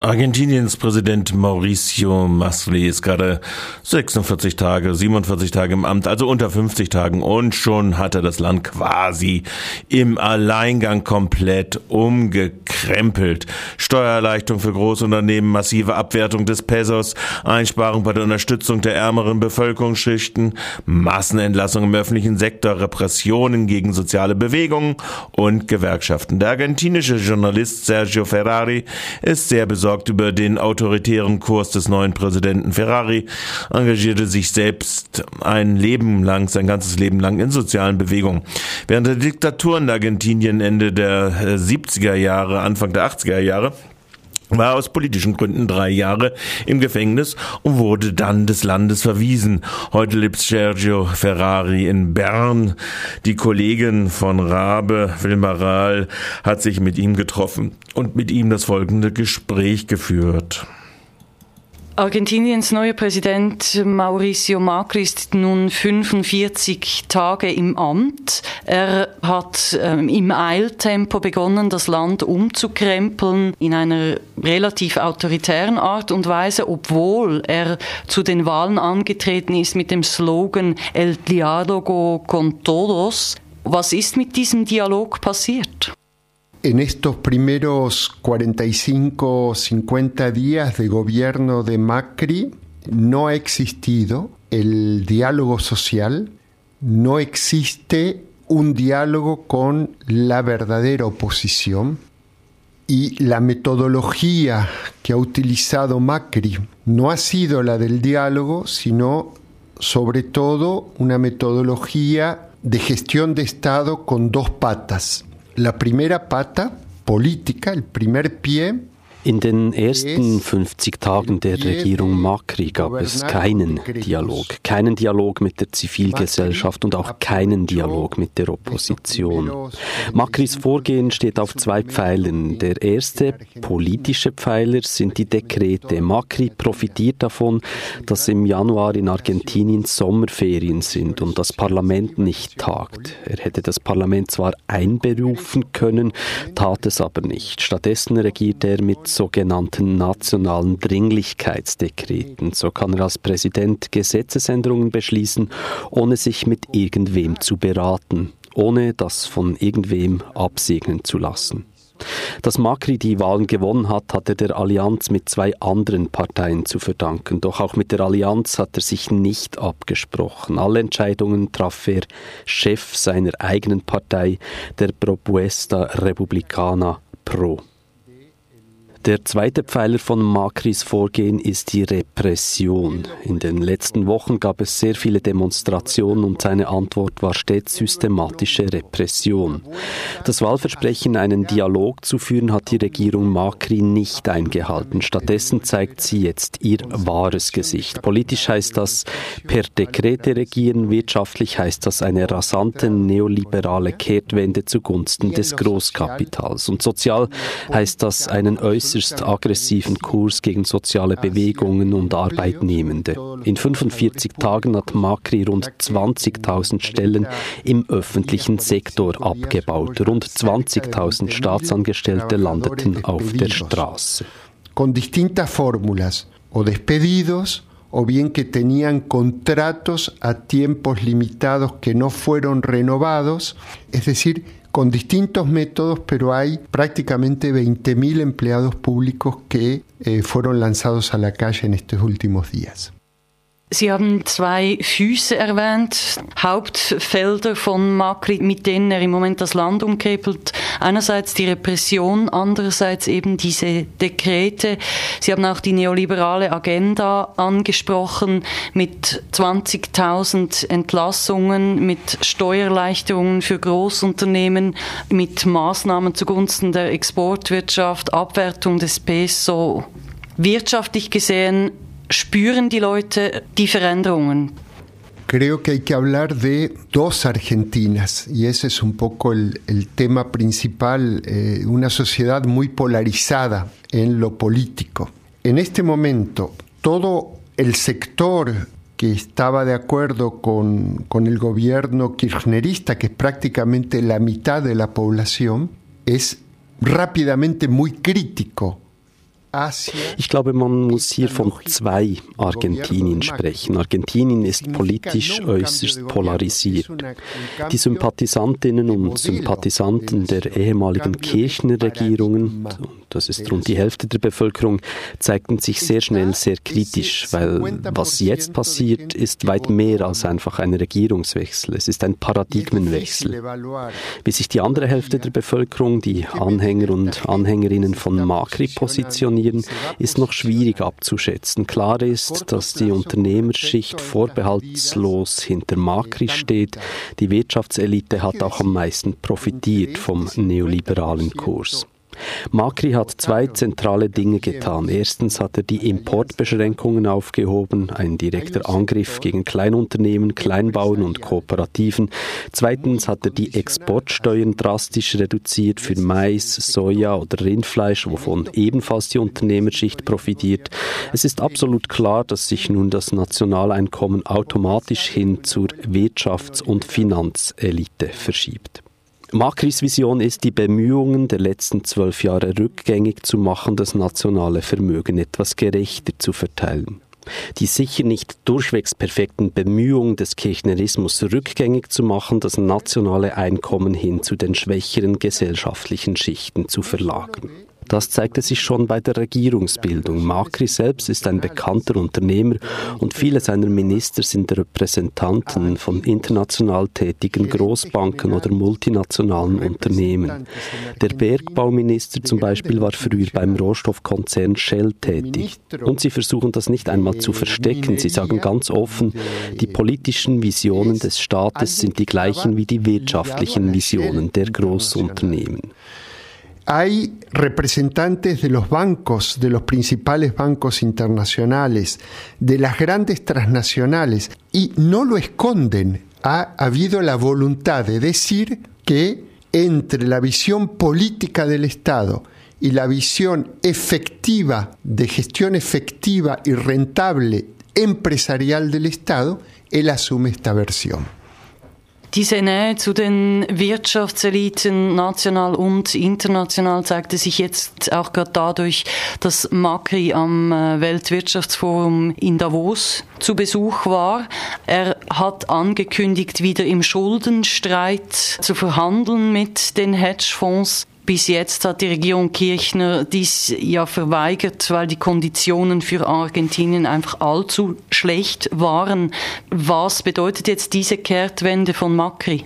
Argentiniens Präsident Mauricio Masli ist gerade 46 Tage, 47 Tage im Amt, also unter 50 Tagen und schon hat er das Land quasi im Alleingang komplett umgekrempelt. Steuererleichterung für Großunternehmen, massive Abwertung des Pesos, Einsparung bei der Unterstützung der ärmeren Bevölkerungsschichten, Massenentlassung im öffentlichen Sektor, Repressionen gegen soziale Bewegungen und Gewerkschaften. Der argentinische Journalist Sergio Ferrari ist sehr besorgt besorgt über den autoritären Kurs des neuen Präsidenten Ferrari, engagierte sich selbst ein Leben lang, sein ganzes Leben lang in sozialen Bewegungen. Während der Diktatur in Argentinien Ende der 70er äh, Jahre, Anfang der 80er Jahre, war aus politischen Gründen drei Jahre im Gefängnis und wurde dann des Landes verwiesen. Heute lebt Sergio Ferrari in Bern. Die Kollegin von Rabe, Wilma Rahl, hat sich mit ihm getroffen und mit ihm das folgende Gespräch geführt. Argentiniens neuer Präsident Mauricio Macri ist nun 45 Tage im Amt. Er hat ähm, im Eiltempo begonnen, das Land umzukrempeln in einer relativ autoritären Art und Weise, obwohl er zu den Wahlen angetreten ist mit dem Slogan El diálogo con todos. Was ist mit diesem Dialog passiert? En estos primeros 45 o 50 días de gobierno de Macri no ha existido el diálogo social, no existe un diálogo con la verdadera oposición y la metodología que ha utilizado Macri no ha sido la del diálogo, sino sobre todo una metodología de gestión de Estado con dos patas. La primera pata política, el primer pie, In den ersten 50 Tagen der Regierung Macri gab es keinen Dialog, keinen Dialog mit der Zivilgesellschaft und auch keinen Dialog mit der Opposition. Macris Vorgehen steht auf zwei Pfeilern. Der erste politische Pfeiler sind die Dekrete. Macri profitiert davon, dass im Januar in Argentinien Sommerferien sind und das Parlament nicht tagt. Er hätte das Parlament zwar einberufen können, tat es aber nicht. Stattdessen regiert er mit sogenannten nationalen Dringlichkeitsdekreten. So kann er als Präsident Gesetzesänderungen beschließen, ohne sich mit irgendwem zu beraten, ohne das von irgendwem absegnen zu lassen. Dass Macri die Wahlen gewonnen hat, hat er der Allianz mit zwei anderen Parteien zu verdanken. Doch auch mit der Allianz hat er sich nicht abgesprochen. Alle Entscheidungen traf er Chef seiner eigenen Partei, der Propuesta Republicana Pro. Der zweite Pfeiler von Macris Vorgehen ist die Repression. In den letzten Wochen gab es sehr viele Demonstrationen und seine Antwort war stets systematische Repression. Das Wahlversprechen, einen Dialog zu führen, hat die Regierung Macri nicht eingehalten. Stattdessen zeigt sie jetzt ihr wahres Gesicht. Politisch heißt das per Dekrete regieren, wirtschaftlich heißt das eine rasante neoliberale Kehrtwende zugunsten des Großkapitals und sozial heißt das einen äußerst äußerst aggressiven Kurs gegen soziale Bewegungen und Arbeitnehmende. In 45 Tagen hat Macri rund 20.000 Stellen im öffentlichen Sektor abgebaut. Rund 20.000 Staatsangestellte landeten auf der Straße. Con distintas fórmulas o despedidos o bien que tenían contratos a tiempos limitados que no fueron renovados, es decir, con distintos métodos, pero hay prácticamente 20.000 empleados públicos que eh, fueron lanzados a la calle en estos últimos días. Sie haben zwei Füße erwähnt, Hauptfelder von Macri, mit denen er im Moment das Land umkrempelt. Einerseits die Repression, andererseits eben diese Dekrete. Sie haben auch die neoliberale Agenda angesprochen mit 20.000 Entlassungen, mit Steuererleichterungen für Großunternehmen, mit Maßnahmen zugunsten der Exportwirtschaft, Abwertung des Peso. Wirtschaftlich gesehen spüren die Leute die Veränderungen? Creo que hay que hablar de dos Argentinas y ese es un poco el, el tema principal, eh, una sociedad muy polarizada en lo político. En este momento, todo el sector que estaba de acuerdo con, con el gobierno kirchnerista, que es prácticamente la mitad de la población, es rápidamente muy crítico Ich glaube, man muss hier von zwei Argentinien sprechen. Argentinien ist politisch äußerst polarisiert. Die Sympathisantinnen und Sympathisanten der ehemaligen Kirchner-Regierungen, das ist rund die Hälfte der Bevölkerung, zeigten sich sehr schnell sehr kritisch, weil was jetzt passiert, ist weit mehr als einfach ein Regierungswechsel. Es ist ein Paradigmenwechsel. Wie sich die andere Hälfte der Bevölkerung, die Anhänger und Anhängerinnen von Macri positionieren, ist noch schwierig abzuschätzen. Klar ist, dass die Unternehmerschicht vorbehaltslos hinter Macri steht. Die Wirtschaftselite hat auch am meisten profitiert vom neoliberalen Kurs. Macri hat zwei zentrale Dinge getan. Erstens hat er die Importbeschränkungen aufgehoben, ein direkter Angriff gegen Kleinunternehmen, Kleinbauern und Kooperativen. Zweitens hat er die Exportsteuern drastisch reduziert für Mais, Soja oder Rindfleisch, wovon ebenfalls die Unternehmerschicht profitiert. Es ist absolut klar, dass sich nun das Nationaleinkommen automatisch hin zur Wirtschafts- und Finanzelite verschiebt. Macris Vision ist, die Bemühungen der letzten zwölf Jahre rückgängig zu machen, das nationale Vermögen etwas gerechter zu verteilen. Die sicher nicht durchwegs perfekten Bemühungen des Kirchnerismus rückgängig zu machen, das nationale Einkommen hin zu den schwächeren gesellschaftlichen Schichten zu verlagern. Das zeigte sich schon bei der Regierungsbildung. Macri selbst ist ein bekannter Unternehmer und viele seiner Minister sind Repräsentanten von international tätigen Großbanken oder multinationalen Unternehmen. Der Bergbauminister zum Beispiel war früher beim Rohstoffkonzern Shell tätig. Und sie versuchen das nicht einmal zu verstecken. Sie sagen ganz offen, die politischen Visionen des Staates sind die gleichen wie die wirtschaftlichen Visionen der Großunternehmen. Hay representantes de los bancos, de los principales bancos internacionales, de las grandes transnacionales, y no lo esconden. Ha habido la voluntad de decir que entre la visión política del Estado y la visión efectiva, de gestión efectiva y rentable empresarial del Estado, él asume esta versión. Diese Nähe zu den Wirtschaftseliten national und international zeigte sich jetzt auch gerade dadurch, dass Macri am äh, Weltwirtschaftsforum in Davos zu Besuch war. Er hat angekündigt, wieder im Schuldenstreit zu verhandeln mit den Hedgefonds. Bis jetzt hat die Regierung Kirchner dies ja verweigert, weil die Konditionen für Argentinien einfach allzu schlecht waren. Was bedeutet jetzt diese Kehrtwende von Macri?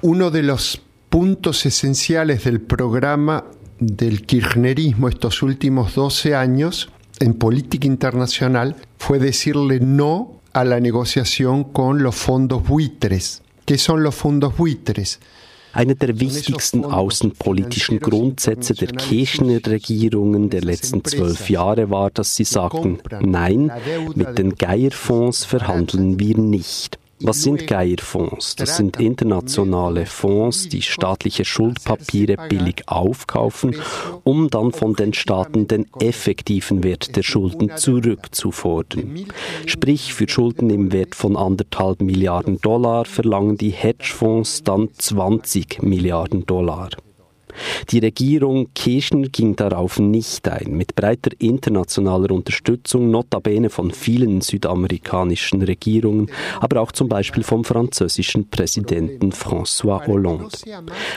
Uno de los puntos esenciales del programa del kirchnerismo estos últimos 12 años en política internacional fue decirle no a la negociación con los fondos buitres. ¿Qué son los fondos buitres? Einer der wichtigsten außenpolitischen Grundsätze der Kirchner-Regierungen der letzten zwölf Jahre war, dass sie sagten, nein, mit den Geierfonds verhandeln wir nicht. Was sind Geierfonds? Das sind internationale Fonds, die staatliche Schuldpapiere billig aufkaufen, um dann von den Staaten den effektiven Wert der Schulden zurückzufordern. Sprich, für Schulden im Wert von anderthalb Milliarden Dollar verlangen die Hedgefonds dann 20 Milliarden Dollar. Die Regierung Kirchner ging darauf nicht ein. Mit breiter internationaler Unterstützung, notabene von vielen südamerikanischen Regierungen, aber auch zum Beispiel vom französischen Präsidenten François Hollande.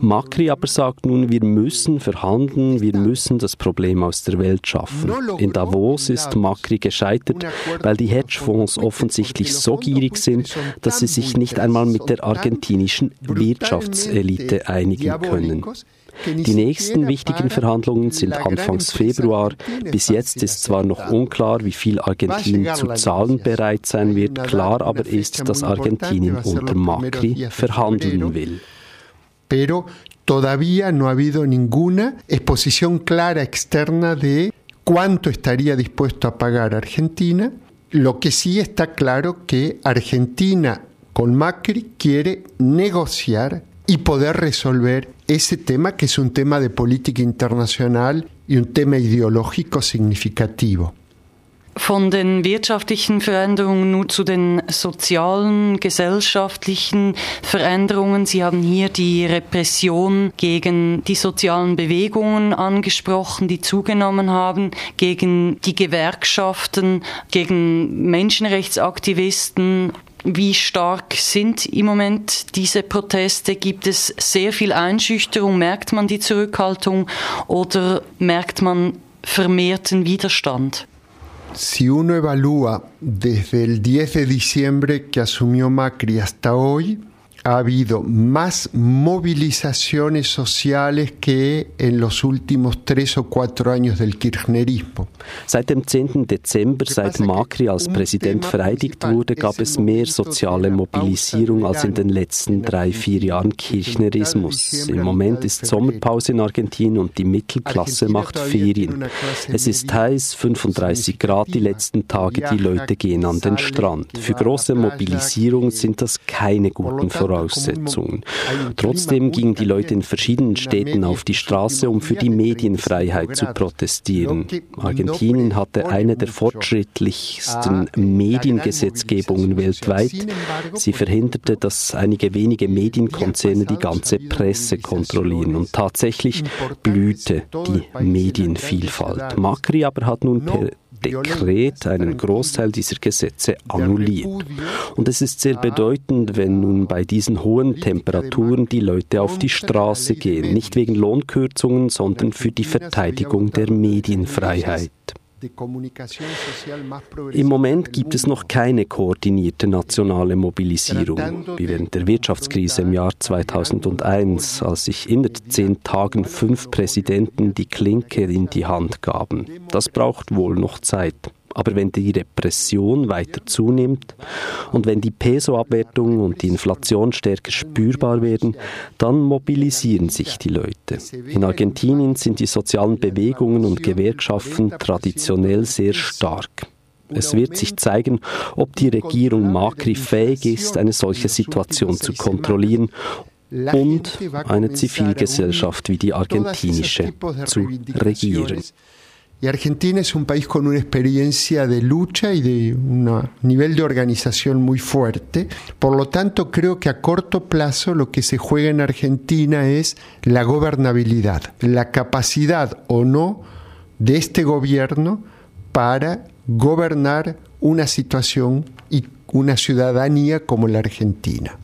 Macri aber sagt nun, wir müssen verhandeln, wir müssen das Problem aus der Welt schaffen. In Davos ist Macri gescheitert, weil die Hedgefonds offensichtlich so gierig sind, dass sie sich nicht einmal mit der argentinischen Wirtschaftselite einigen können. Die nächsten wichtigen Verhandlungen sind Anfangs Februar. Bis jetzt ist zwar noch unklar, wie viel Argentinien zu zahlen bereit sein wird, klar aber ist, dass Argentinien unter Macri verhandeln will. Pero todavía no ha habido ninguna exposición clara externa de cuánto estaría dispuesto a pagar Argentina. Lo que sí está claro que Argentina con Macri quiere negociar y poder resolver ese tema que es un tema de política internacional y un tema ideológico significativo. Von den wirtschaftlichen Veränderungen nur zu den sozialen, gesellschaftlichen Veränderungen. Sie haben hier die Repression gegen die sozialen Bewegungen angesprochen, die zugenommen haben, gegen die Gewerkschaften, gegen Menschenrechtsaktivisten wie stark sind im Moment diese Proteste? Gibt es sehr viel Einschüchterung? Merkt man die Zurückhaltung oder merkt man vermehrten Widerstand? Si uno evalúa desde el 10 de diciembre que asumió Macri hasta hoy, ha habido más movilizaciones sociales que en los últimos tres o cuatro años del Kirchnerismo. Seit dem 10. Dezember, seit Macri als Präsident vereidigt wurde, gab es mehr soziale Mobilisierung als in den letzten drei, vier Jahren Kirchnerismus. Im Moment ist Sommerpause in Argentinien und die Mittelklasse macht Ferien. Es ist heiß, 35 Grad die letzten Tage, die Leute gehen an den Strand. Für große Mobilisierung sind das keine guten Voraussetzungen. Voraussetzungen. Trotzdem gingen die Leute in verschiedenen Städten auf die Straße, um für die Medienfreiheit zu protestieren. Argentinien hatte eine der fortschrittlichsten Mediengesetzgebungen weltweit. Sie verhinderte, dass einige wenige Medienkonzerne die ganze Presse kontrollieren. Und tatsächlich blühte die Medienvielfalt. Macri aber hat nun per Dekret einen Großteil dieser Gesetze annulliert. Und es ist sehr bedeutend, wenn nun bei diesen hohen Temperaturen die Leute auf die Straße gehen, nicht wegen Lohnkürzungen, sondern für die Verteidigung der Medienfreiheit. Im Moment gibt es noch keine koordinierte nationale Mobilisierung, wie während der Wirtschaftskrise im Jahr 2001, als sich innerhalb zehn Tagen fünf Präsidenten die Klinke in die Hand gaben. Das braucht wohl noch Zeit. Aber wenn die Repression weiter zunimmt und wenn die Peso-Abwertung und die Inflation stärker spürbar werden, dann mobilisieren sich die Leute. In Argentinien sind die sozialen Bewegungen und Gewerkschaften traditionell sehr stark. Es wird sich zeigen, ob die Regierung Macri fähig ist, eine solche Situation zu kontrollieren und eine Zivilgesellschaft wie die argentinische zu regieren. Y Argentina es un país con una experiencia de lucha y de un nivel de organización muy fuerte. Por lo tanto, creo que a corto plazo lo que se juega en Argentina es la gobernabilidad, la capacidad o no de este gobierno para gobernar una situación y una ciudadanía como la Argentina.